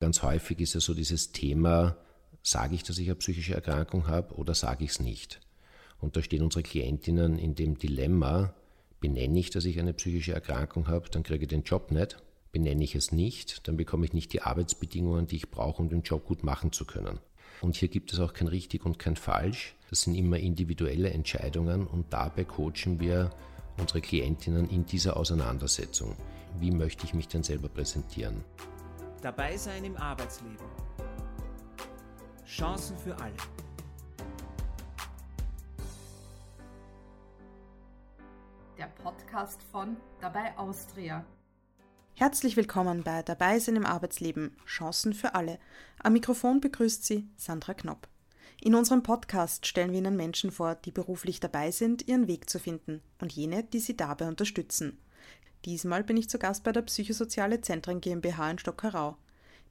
Ganz häufig ist ja so dieses Thema, sage ich, dass ich eine psychische Erkrankung habe oder sage ich es nicht? Und da stehen unsere Klientinnen in dem Dilemma, benenne ich, dass ich eine psychische Erkrankung habe, dann kriege ich den Job nicht. Benenne ich es nicht, dann bekomme ich nicht die Arbeitsbedingungen, die ich brauche, um den Job gut machen zu können. Und hier gibt es auch kein richtig und kein falsch. Das sind immer individuelle Entscheidungen und dabei coachen wir unsere Klientinnen in dieser Auseinandersetzung. Wie möchte ich mich denn selber präsentieren? Dabei sein im Arbeitsleben. Chancen für alle. Der Podcast von Dabei Austria. Herzlich willkommen bei Dabei sein im Arbeitsleben. Chancen für alle. Am Mikrofon begrüßt Sie Sandra Knopp. In unserem Podcast stellen wir Ihnen Menschen vor, die beruflich dabei sind, ihren Weg zu finden und jene, die sie dabei unterstützen. Diesmal bin ich zu Gast bei der Psychosoziale Zentren GmbH in Stockerau.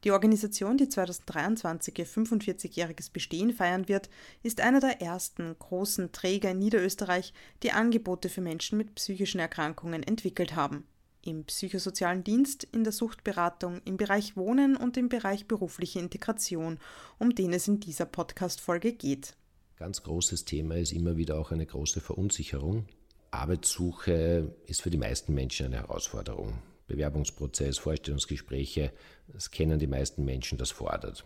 Die Organisation, die 2023 ihr 45-jähriges Bestehen feiern wird, ist einer der ersten großen Träger in Niederösterreich, die Angebote für Menschen mit psychischen Erkrankungen entwickelt haben. Im psychosozialen Dienst, in der Suchtberatung, im Bereich Wohnen und im Bereich berufliche Integration, um den es in dieser Podcast-Folge geht. Ganz großes Thema ist immer wieder auch eine große Verunsicherung. Arbeitssuche ist für die meisten Menschen eine Herausforderung. Bewerbungsprozess, Vorstellungsgespräche, das kennen die meisten Menschen, das fordert.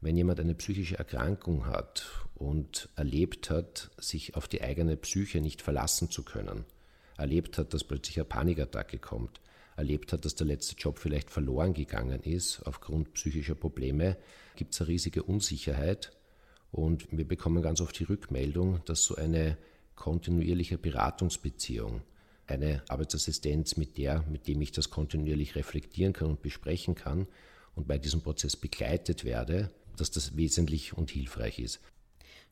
Wenn jemand eine psychische Erkrankung hat und erlebt hat, sich auf die eigene Psyche nicht verlassen zu können, erlebt hat, dass plötzlich eine Panikattacke kommt, erlebt hat, dass der letzte Job vielleicht verloren gegangen ist aufgrund psychischer Probleme, gibt es eine riesige Unsicherheit und wir bekommen ganz oft die Rückmeldung, dass so eine kontinuierliche Beratungsbeziehung, eine Arbeitsassistenz, mit der, mit dem ich das kontinuierlich reflektieren kann und besprechen kann und bei diesem Prozess begleitet werde, dass das wesentlich und hilfreich ist.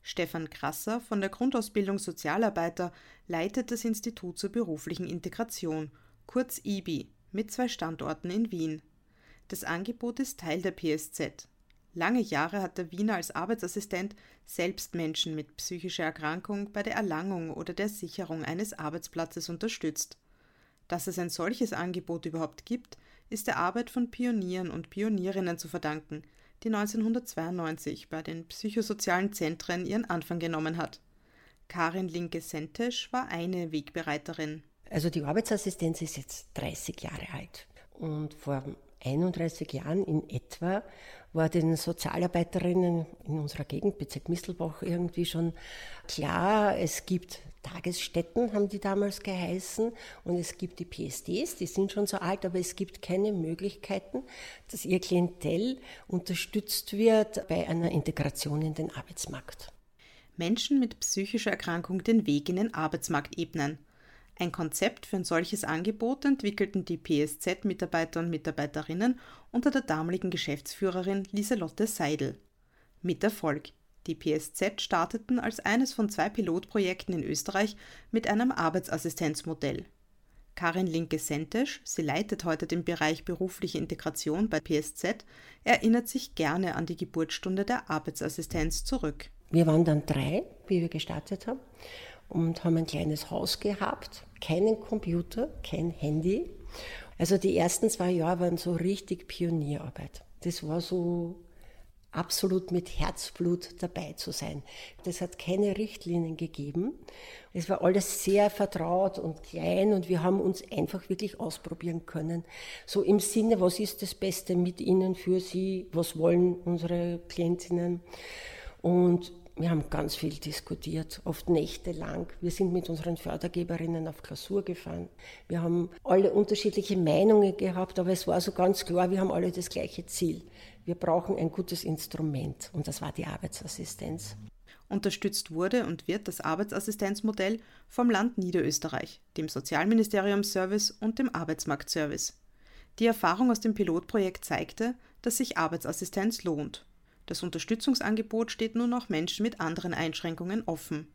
Stefan Krasser von der Grundausbildung Sozialarbeiter leitet das Institut zur beruflichen Integration, kurz IBI, mit zwei Standorten in Wien. Das Angebot ist Teil der PSZ. Lange Jahre hat der Wiener als Arbeitsassistent selbst Menschen mit psychischer Erkrankung bei der Erlangung oder der Sicherung eines Arbeitsplatzes unterstützt. Dass es ein solches Angebot überhaupt gibt, ist der Arbeit von Pionieren und Pionierinnen zu verdanken, die 1992 bei den psychosozialen Zentren ihren Anfang genommen hat. Karin Linke-Sentesch war eine Wegbereiterin. Also die Arbeitsassistenz ist jetzt 30 Jahre alt. Und vor 31 Jahren in etwa war den Sozialarbeiterinnen in unserer Gegend, Bezirk Mistelbach, irgendwie schon klar, es gibt Tagesstätten, haben die damals geheißen, und es gibt die PSDs, die sind schon so alt, aber es gibt keine Möglichkeiten, dass ihr Klientel unterstützt wird bei einer Integration in den Arbeitsmarkt. Menschen mit psychischer Erkrankung den Weg in den Arbeitsmarkt ebnen. Ein Konzept für ein solches Angebot entwickelten die PSZ-Mitarbeiter und Mitarbeiterinnen unter der damaligen Geschäftsführerin Lieselotte Seidel. Mit Erfolg. Die PSZ starteten als eines von zwei Pilotprojekten in Österreich mit einem Arbeitsassistenzmodell. Karin Linke-Sentesch, sie leitet heute den Bereich berufliche Integration bei PSZ, erinnert sich gerne an die Geburtsstunde der Arbeitsassistenz zurück. Wir waren dann drei, wie wir gestartet haben und haben ein kleines Haus gehabt, keinen Computer, kein Handy. Also die ersten zwei Jahre waren so richtig Pionierarbeit. Das war so absolut mit Herzblut dabei zu sein. Das hat keine Richtlinien gegeben. Es war alles sehr vertraut und klein und wir haben uns einfach wirklich ausprobieren können. So im Sinne, was ist das Beste mit Ihnen, für Sie, was wollen unsere Klientinnen? Und wir haben ganz viel diskutiert, oft nächtelang. Wir sind mit unseren Fördergeberinnen auf Klausur gefahren. Wir haben alle unterschiedliche Meinungen gehabt, aber es war so ganz klar, wir haben alle das gleiche Ziel. Wir brauchen ein gutes Instrument und das war die Arbeitsassistenz. Unterstützt wurde und wird das Arbeitsassistenzmodell vom Land Niederösterreich, dem Sozialministerium-Service und dem Arbeitsmarktservice. Die Erfahrung aus dem Pilotprojekt zeigte, dass sich Arbeitsassistenz lohnt das Unterstützungsangebot steht nun auch Menschen mit anderen Einschränkungen offen.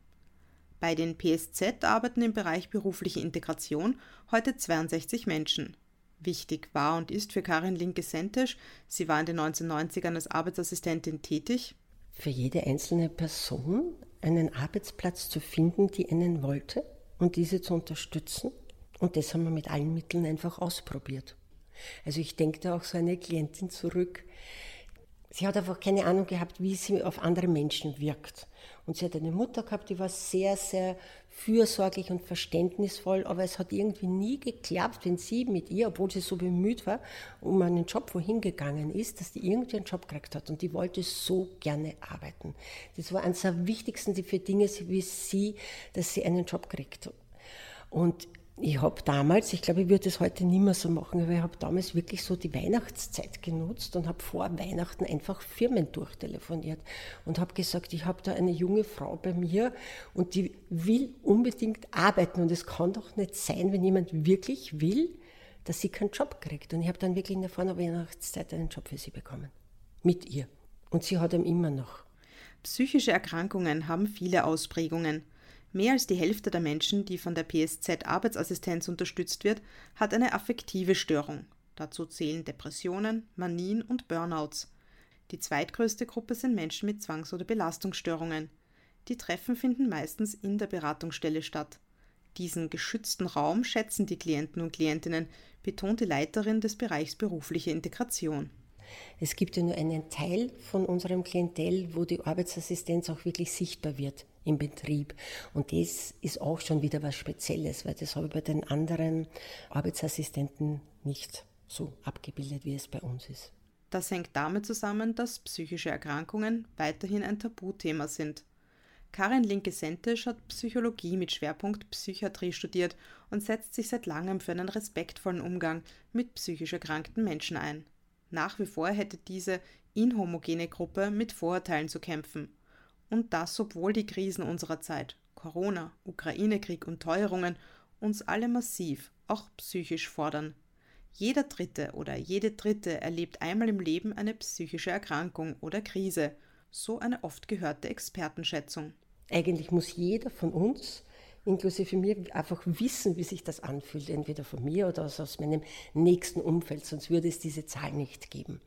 Bei den PSZ arbeiten im Bereich berufliche Integration heute 62 Menschen. Wichtig war und ist für Karin Linke-Sentesch, sie war in den 1990ern als Arbeitsassistentin tätig, für jede einzelne Person einen Arbeitsplatz zu finden, die einen wollte und diese zu unterstützen. Und das haben wir mit allen Mitteln einfach ausprobiert. Also ich denke da auch so eine Klientin zurück. Sie hat einfach keine Ahnung gehabt, wie sie auf andere Menschen wirkt. Und sie hat eine Mutter gehabt, die war sehr, sehr fürsorglich und verständnisvoll, aber es hat irgendwie nie geklappt, wenn sie mit ihr, obwohl sie so bemüht war, um einen Job wohin gegangen ist, dass die irgendwie einen Job gekriegt hat und die wollte so gerne arbeiten. Das war eines der wichtigsten für Dinge wie sie, dass sie einen Job kriegt. Und ich habe damals, ich glaube, ich würde es heute nicht mehr so machen, aber ich habe damals wirklich so die Weihnachtszeit genutzt und habe vor Weihnachten einfach Firmen durchtelefoniert und habe gesagt, ich habe da eine junge Frau bei mir und die will unbedingt arbeiten und es kann doch nicht sein, wenn jemand wirklich will, dass sie keinen Job kriegt. Und ich habe dann wirklich in der Vorweihnachtszeit einen Job für sie bekommen. Mit ihr. Und sie hat ihn immer noch. Psychische Erkrankungen haben viele Ausprägungen. Mehr als die Hälfte der Menschen, die von der PSZ Arbeitsassistenz unterstützt wird, hat eine affektive Störung. Dazu zählen Depressionen, Manien und Burnouts. Die zweitgrößte Gruppe sind Menschen mit Zwangs- oder Belastungsstörungen. Die Treffen finden meistens in der Beratungsstelle statt. Diesen geschützten Raum schätzen die Klienten und Klientinnen, betont die Leiterin des Bereichs berufliche Integration. Es gibt ja nur einen Teil von unserem Klientel, wo die Arbeitsassistenz auch wirklich sichtbar wird im Betrieb. Und das ist auch schon wieder was Spezielles, weil das habe ich bei den anderen Arbeitsassistenten nicht so abgebildet, wie es bei uns ist. Das hängt damit zusammen, dass psychische Erkrankungen weiterhin ein Tabuthema sind. Karin Linke-Sentisch hat Psychologie mit Schwerpunkt Psychiatrie studiert und setzt sich seit langem für einen respektvollen Umgang mit psychisch erkrankten Menschen ein. Nach wie vor hätte diese inhomogene Gruppe mit Vorurteilen zu kämpfen. Und das, obwohl die Krisen unserer Zeit, Corona, Ukraine-Krieg und Teuerungen, uns alle massiv, auch psychisch fordern. Jeder Dritte oder jede Dritte erlebt einmal im Leben eine psychische Erkrankung oder Krise, so eine oft gehörte Expertenschätzung. Eigentlich muss jeder von uns, inklusive mir, einfach wissen, wie sich das anfühlt, entweder von mir oder aus meinem nächsten Umfeld, sonst würde es diese Zahl nicht geben.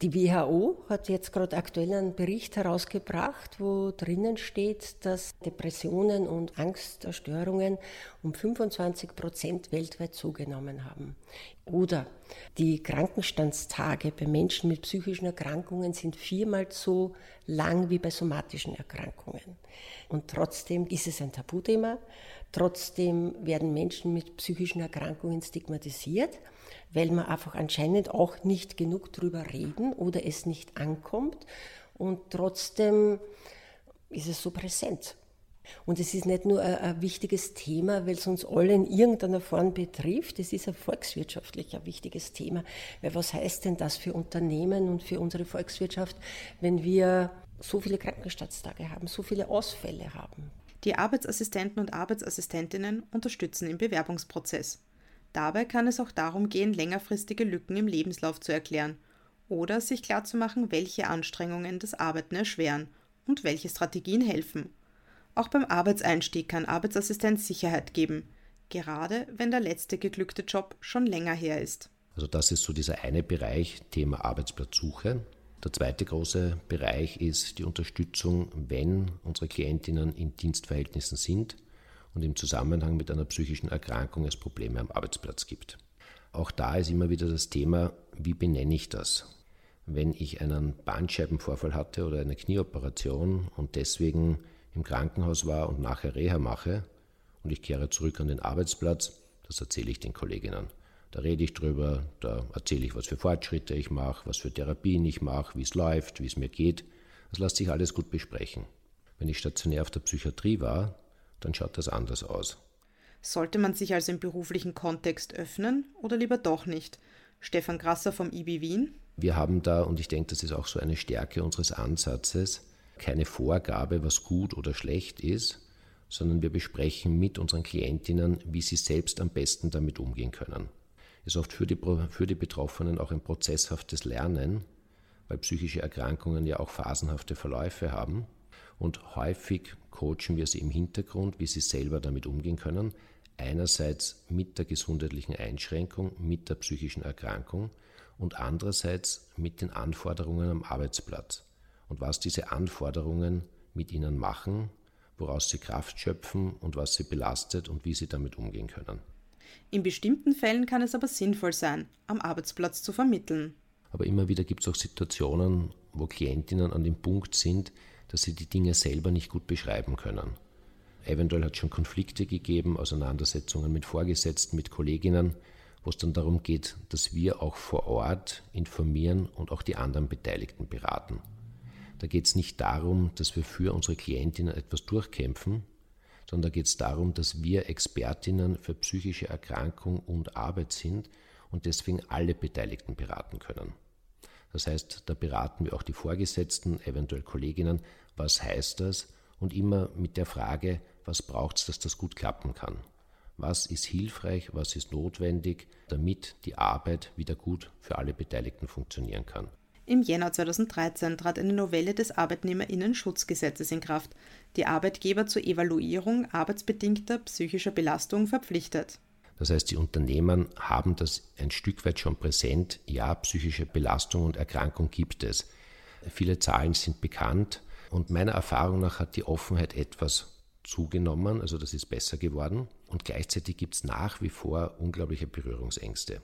Die WHO hat jetzt gerade aktuell einen Bericht herausgebracht, wo drinnen steht, dass Depressionen und Angststörungen um 25 Prozent weltweit zugenommen haben. Oder die Krankenstandstage bei Menschen mit psychischen Erkrankungen sind viermal so lang wie bei somatischen Erkrankungen. Und trotzdem ist es ein Tabuthema. Trotzdem werden Menschen mit psychischen Erkrankungen stigmatisiert weil wir einfach anscheinend auch nicht genug drüber reden oder es nicht ankommt und trotzdem ist es so präsent. Und es ist nicht nur ein, ein, wichtiges Thema, weil es uns alle in irgendeiner Form betrifft, es ist ein volkswirtschaftlich ein wichtiges Thema. Weil was heißt denn das für Unternehmen und für unsere Volkswirtschaft, wenn wir so viele Krankenstandstage haben, so viele Ausfälle haben? Die Arbeitsassistenten und Arbeitsassistentinnen unterstützen im Bewerbungsprozess. Dabei kann es auch darum gehen, längerfristige Lücken im Lebenslauf zu erklären oder sich klarzumachen, welche Anstrengungen das Arbeiten erschweren und welche Strategien helfen. Auch beim Arbeitseinstieg kann Arbeitsassistenz Sicherheit geben, gerade wenn der letzte geglückte Job schon länger her ist. Also das ist so dieser eine Bereich, Thema Arbeitsplatzsuche. Der zweite große Bereich ist die Unterstützung, wenn unsere Klientinnen in Dienstverhältnissen sind und im Zusammenhang mit einer psychischen Erkrankung es Probleme am Arbeitsplatz gibt. Auch da ist immer wieder das Thema, wie benenne ich das? Wenn ich einen Bandscheibenvorfall hatte oder eine Knieoperation und deswegen im Krankenhaus war und nachher Reha mache und ich kehre zurück an den Arbeitsplatz, das erzähle ich den Kolleginnen. Da rede ich drüber, da erzähle ich, was für Fortschritte ich mache, was für Therapien ich mache, wie es läuft, wie es mir geht. Das lässt sich alles gut besprechen. Wenn ich stationär auf der Psychiatrie war, dann schaut das anders aus. Sollte man sich also im beruflichen Kontext öffnen oder lieber doch nicht? Stefan Grasser vom IB Wien. Wir haben da, und ich denke, das ist auch so eine Stärke unseres Ansatzes, keine Vorgabe, was gut oder schlecht ist, sondern wir besprechen mit unseren Klientinnen, wie sie selbst am besten damit umgehen können. Ist oft für die, für die Betroffenen auch ein prozesshaftes Lernen, weil psychische Erkrankungen ja auch phasenhafte Verläufe haben. Und häufig coachen wir sie im Hintergrund, wie sie selber damit umgehen können. Einerseits mit der gesundheitlichen Einschränkung, mit der psychischen Erkrankung und andererseits mit den Anforderungen am Arbeitsplatz und was diese Anforderungen mit ihnen machen, woraus sie Kraft schöpfen und was sie belastet und wie sie damit umgehen können. In bestimmten Fällen kann es aber sinnvoll sein, am Arbeitsplatz zu vermitteln. Aber immer wieder gibt es auch Situationen, wo Klientinnen an dem Punkt sind, dass sie die Dinge selber nicht gut beschreiben können. Eventuell hat es schon Konflikte gegeben, Auseinandersetzungen mit Vorgesetzten, mit Kolleginnen, wo es dann darum geht, dass wir auch vor Ort informieren und auch die anderen Beteiligten beraten. Da geht es nicht darum, dass wir für unsere Klientinnen etwas durchkämpfen, sondern da geht es darum, dass wir Expertinnen für psychische Erkrankung und Arbeit sind und deswegen alle Beteiligten beraten können. Das heißt, da beraten wir auch die Vorgesetzten, eventuell Kolleginnen, was heißt das und immer mit der Frage, was braucht es, dass das gut klappen kann. Was ist hilfreich, was ist notwendig, damit die Arbeit wieder gut für alle Beteiligten funktionieren kann. Im Jänner 2013 trat eine Novelle des Arbeitnehmerinnenschutzgesetzes in Kraft, die Arbeitgeber zur Evaluierung arbeitsbedingter psychischer Belastung verpflichtet. Das heißt, die Unternehmen haben das ein Stück weit schon präsent. Ja, psychische Belastung und Erkrankung gibt es. Viele Zahlen sind bekannt und meiner Erfahrung nach hat die Offenheit etwas zugenommen, also das ist besser geworden und gleichzeitig gibt es nach wie vor unglaubliche Berührungsängste.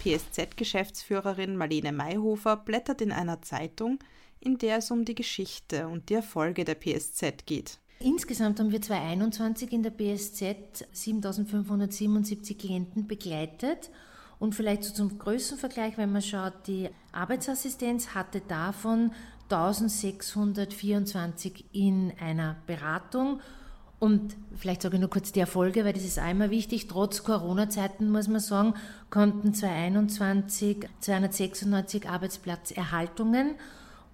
PSZ-Geschäftsführerin Marlene Mayhofer blättert in einer Zeitung, in der es um die Geschichte und die Erfolge der PSZ geht. Insgesamt haben wir 2021 in der BSZ 7577 Klienten begleitet. Und vielleicht so zum Größenvergleich, wenn man schaut, die Arbeitsassistenz hatte davon 1624 in einer Beratung. Und vielleicht sage ich nur kurz die Erfolge, weil das ist einmal wichtig. Trotz Corona-Zeiten, muss man sagen, konnten 2021 296 Arbeitsplatzerhaltungen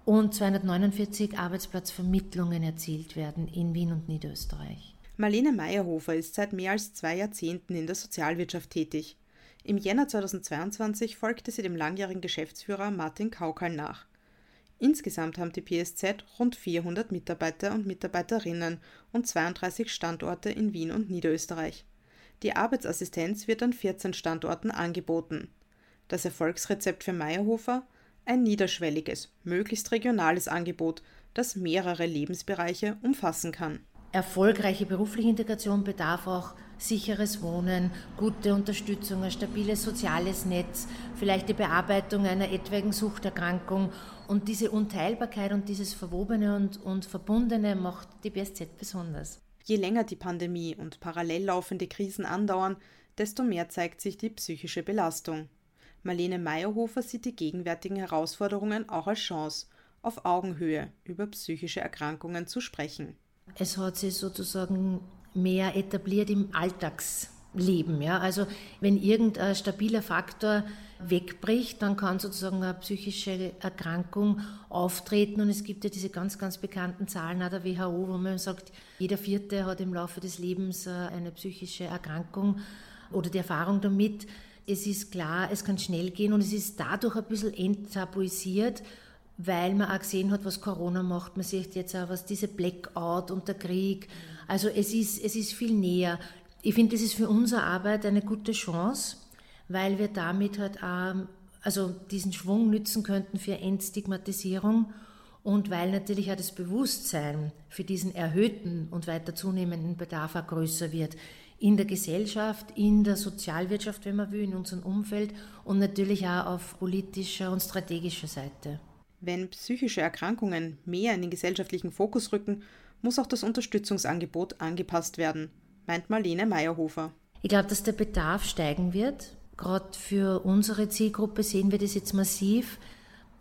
und 249 Arbeitsplatzvermittlungen erzielt werden in Wien und Niederösterreich. Marlene Meyerhofer ist seit mehr als zwei Jahrzehnten in der Sozialwirtschaft tätig. Im Jänner 2022 folgte sie dem langjährigen Geschäftsführer Martin Kaukal nach. Insgesamt haben die PSZ rund 400 Mitarbeiter und Mitarbeiterinnen und 32 Standorte in Wien und Niederösterreich. Die Arbeitsassistenz wird an 14 Standorten angeboten. Das Erfolgsrezept für Meyerhofer? Ein niederschwelliges, möglichst regionales Angebot, das mehrere Lebensbereiche umfassen kann. Erfolgreiche berufliche Integration bedarf auch sicheres Wohnen, gute Unterstützung, ein stabiles soziales Netz, vielleicht die Bearbeitung einer etwaigen Suchterkrankung. Und diese Unteilbarkeit und dieses Verwobene und, und Verbundene macht die BSZ besonders. Je länger die Pandemie und parallel laufende Krisen andauern, desto mehr zeigt sich die psychische Belastung. Marlene Meyerhofer sieht die gegenwärtigen Herausforderungen auch als Chance, auf Augenhöhe über psychische Erkrankungen zu sprechen. Es hat sich sozusagen mehr etabliert im Alltagsleben. Ja? Also wenn irgendein stabiler Faktor wegbricht, dann kann sozusagen eine psychische Erkrankung auftreten. Und es gibt ja diese ganz, ganz bekannten Zahlen der WHO, wo man sagt, jeder Vierte hat im Laufe des Lebens äh, eine psychische Erkrankung oder die Erfahrung damit es ist klar, es kann schnell gehen und es ist dadurch ein bisschen enttabuisiert, weil man auch gesehen hat, was Corona macht. Man sieht jetzt auch, was diese Blackout und der Krieg. Also es ist, es ist viel näher. Ich finde, das ist für unsere Arbeit eine gute Chance, weil wir damit halt auch, also diesen Schwung nützen könnten für Entstigmatisierung und weil natürlich auch das Bewusstsein für diesen erhöhten und weiter zunehmenden Bedarf auch größer wird in der Gesellschaft, in der Sozialwirtschaft, wenn man will, in unserem Umfeld und natürlich auch auf politischer und strategischer Seite. Wenn psychische Erkrankungen mehr in den gesellschaftlichen Fokus rücken, muss auch das Unterstützungsangebot angepasst werden, meint Marlene Meyerhofer. Ich glaube, dass der Bedarf steigen wird. Gerade für unsere Zielgruppe sehen wir das jetzt massiv,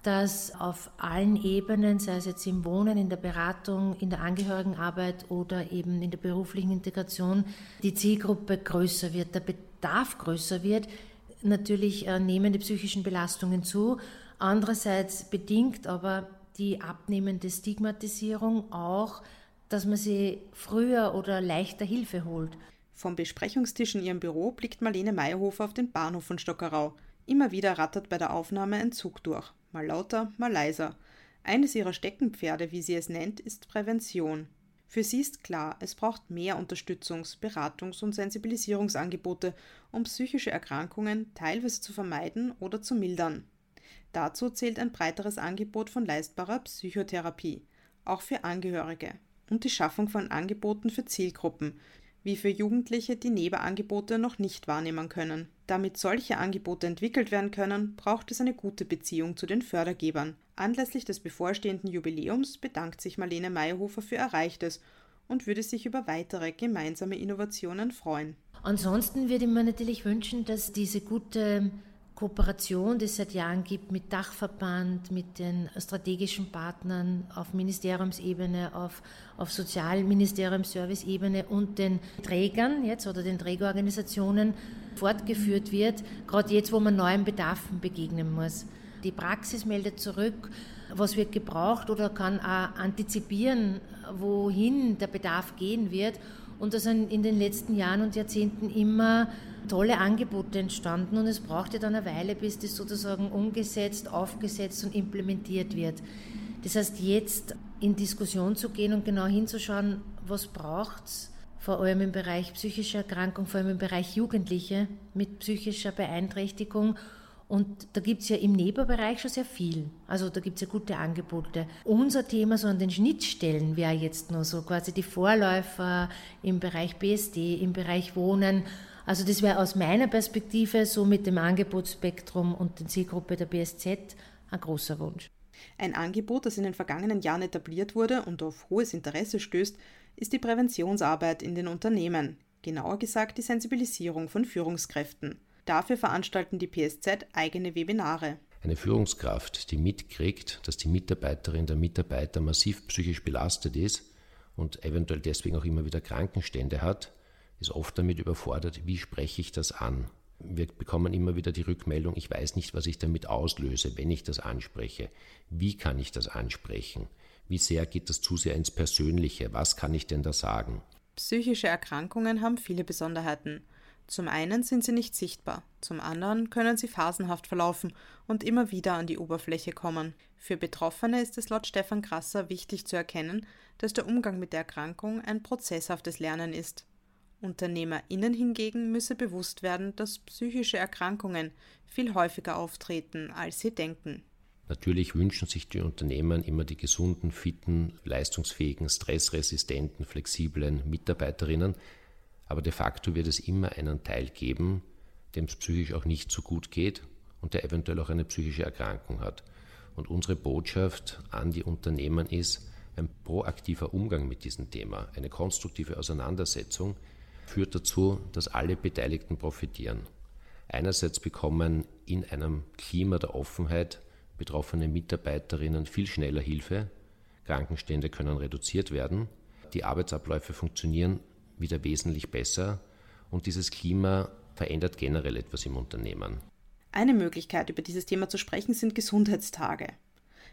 dass auf allen Ebenen, sei es jetzt im Wohnen, in der Beratung, in der Angehörigenarbeit oder eben in der beruflichen Integration, die Zielgruppe größer wird, der Bedarf größer wird. Natürlich äh, nehmen die psychischen Belastungen zu. Andererseits bedingt aber die abnehmende Stigmatisierung auch, dass man sie früher oder leichter Hilfe holt. Vom Besprechungstisch in ihrem Büro blickt Marlene Meyerhofer auf den Bahnhof von Stockerau. Immer wieder rattert bei der Aufnahme ein Zug durch mal lauter, mal leiser. Eines ihrer Steckenpferde, wie sie es nennt, ist Prävention. Für sie ist klar, es braucht mehr Unterstützungs-, Beratungs- und Sensibilisierungsangebote, um psychische Erkrankungen teilweise zu vermeiden oder zu mildern. Dazu zählt ein breiteres Angebot von leistbarer Psychotherapie, auch für Angehörige. und die Schaffung von Angeboten für Zielgruppen, wie für Jugendliche, die Nebenangebote noch nicht wahrnehmen können. Damit solche Angebote entwickelt werden können, braucht es eine gute Beziehung zu den Fördergebern. Anlässlich des bevorstehenden Jubiläums bedankt sich Marlene Meyerhofer für Erreichtes und würde sich über weitere gemeinsame Innovationen freuen. Ansonsten würde ich mir natürlich wünschen, dass diese gute Kooperation, die es seit Jahren gibt mit Dachverband, mit den strategischen Partnern auf Ministeriumsebene, auf, auf Sozialministerium-Service-Ebene und den Trägern jetzt oder den Trägerorganisationen fortgeführt wird, gerade jetzt, wo man neuen Bedarfen begegnen muss. Die Praxis meldet zurück, was wird gebraucht oder kann auch antizipieren, wohin der Bedarf gehen wird. Und da sind in den letzten Jahren und Jahrzehnten immer tolle Angebote entstanden und es brauchte dann eine Weile, bis das sozusagen umgesetzt, aufgesetzt und implementiert wird. Das heißt, jetzt in Diskussion zu gehen und genau hinzuschauen, was braucht es, vor allem im Bereich psychischer Erkrankung, vor allem im Bereich Jugendliche mit psychischer Beeinträchtigung. Und da gibt es ja im Nebenbereich schon sehr viel. Also da gibt es ja gute Angebote. Unser Thema so an den Schnittstellen wäre jetzt nur so quasi die Vorläufer im Bereich BSD, im Bereich Wohnen also das wäre aus meiner Perspektive so mit dem Angebotsspektrum und der Zielgruppe der BSZ ein großer Wunsch. Ein Angebot, das in den vergangenen Jahren etabliert wurde und auf hohes Interesse stößt, ist die Präventionsarbeit in den Unternehmen, genauer gesagt die Sensibilisierung von Führungskräften. Dafür veranstalten die PSZ eigene Webinare. Eine Führungskraft, die mitkriegt, dass die Mitarbeiterin, der Mitarbeiter massiv psychisch belastet ist und eventuell deswegen auch immer wieder Krankenstände hat, ist oft damit überfordert, wie spreche ich das an. Wir bekommen immer wieder die Rückmeldung, ich weiß nicht, was ich damit auslöse, wenn ich das anspreche. Wie kann ich das ansprechen? Wie sehr geht das zu sehr ins Persönliche? Was kann ich denn da sagen? Psychische Erkrankungen haben viele Besonderheiten. Zum einen sind sie nicht sichtbar, zum anderen können sie phasenhaft verlaufen und immer wieder an die Oberfläche kommen. Für Betroffene ist es laut Stefan Krasser wichtig zu erkennen, dass der Umgang mit der Erkrankung ein prozesshaftes Lernen ist. UnternehmerInnen hingegen müsse bewusst werden, dass psychische Erkrankungen viel häufiger auftreten, als sie denken. Natürlich wünschen sich die Unternehmen immer die gesunden, fitten, leistungsfähigen, stressresistenten, flexiblen Mitarbeiterinnen, aber de facto wird es immer einen Teil geben, dem es psychisch auch nicht so gut geht und der eventuell auch eine psychische Erkrankung hat. Und unsere Botschaft an die Unternehmen ist, ein proaktiver Umgang mit diesem Thema, eine konstruktive Auseinandersetzung, führt dazu, dass alle Beteiligten profitieren. Einerseits bekommen in einem Klima der Offenheit betroffene Mitarbeiterinnen viel schneller Hilfe, Krankenstände können reduziert werden, die Arbeitsabläufe funktionieren wieder wesentlich besser und dieses Klima verändert generell etwas im Unternehmen. Eine Möglichkeit, über dieses Thema zu sprechen, sind Gesundheitstage.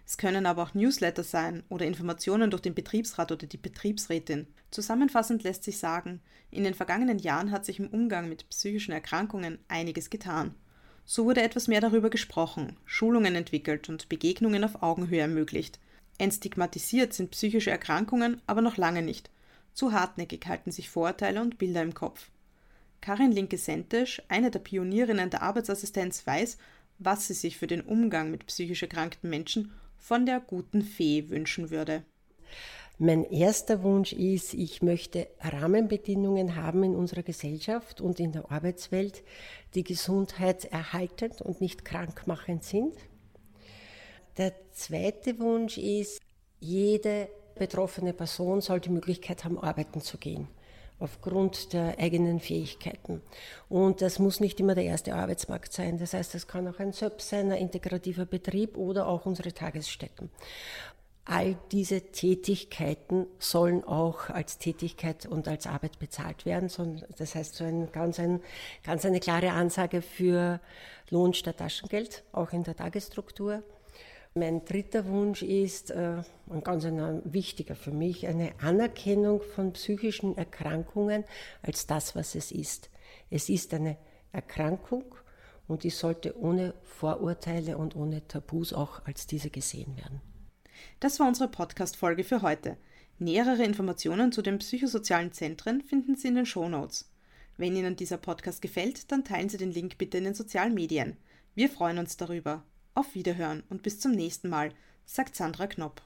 Es können aber auch Newsletter sein oder Informationen durch den Betriebsrat oder die Betriebsrätin. Zusammenfassend lässt sich sagen, in den vergangenen Jahren hat sich im Umgang mit psychischen Erkrankungen einiges getan. So wurde etwas mehr darüber gesprochen, Schulungen entwickelt und Begegnungen auf Augenhöhe ermöglicht. Entstigmatisiert sind psychische Erkrankungen aber noch lange nicht. Zu hartnäckig halten sich Vorurteile und Bilder im Kopf. Karin Linke-Sentisch, eine der Pionierinnen der Arbeitsassistenz, weiß, was sie sich für den Umgang mit psychisch erkrankten Menschen von der guten Fee wünschen würde? Mein erster Wunsch ist, ich möchte Rahmenbedingungen haben in unserer Gesellschaft und in der Arbeitswelt, die gesundheitserhaltend und nicht krankmachend sind. Der zweite Wunsch ist, jede betroffene Person soll die Möglichkeit haben, arbeiten zu gehen aufgrund der eigenen Fähigkeiten. Und das muss nicht immer der erste Arbeitsmarkt sein. Das heißt, das kann auch ein SÖP sein, ein integrativer Betrieb oder auch unsere Tagesstätten. All diese Tätigkeiten sollen auch als Tätigkeit und als Arbeit bezahlt werden. Das heißt, so ein, ganz, ein, ganz eine klare Ansage für Lohn statt Taschengeld, auch in der Tagesstruktur. Mein dritter Wunsch ist, äh, ein ganz ein wichtiger für mich, eine Anerkennung von psychischen Erkrankungen als das, was es ist. Es ist eine Erkrankung und die sollte ohne Vorurteile und ohne Tabus auch als diese gesehen werden. Das war unsere Podcast-Folge für heute. Nähere Informationen zu den psychosozialen Zentren finden Sie in den Show Notes. Wenn Ihnen dieser Podcast gefällt, dann teilen Sie den Link bitte in den sozialen Medien. Wir freuen uns darüber. Auf Wiederhören und bis zum nächsten Mal, sagt Sandra Knopp.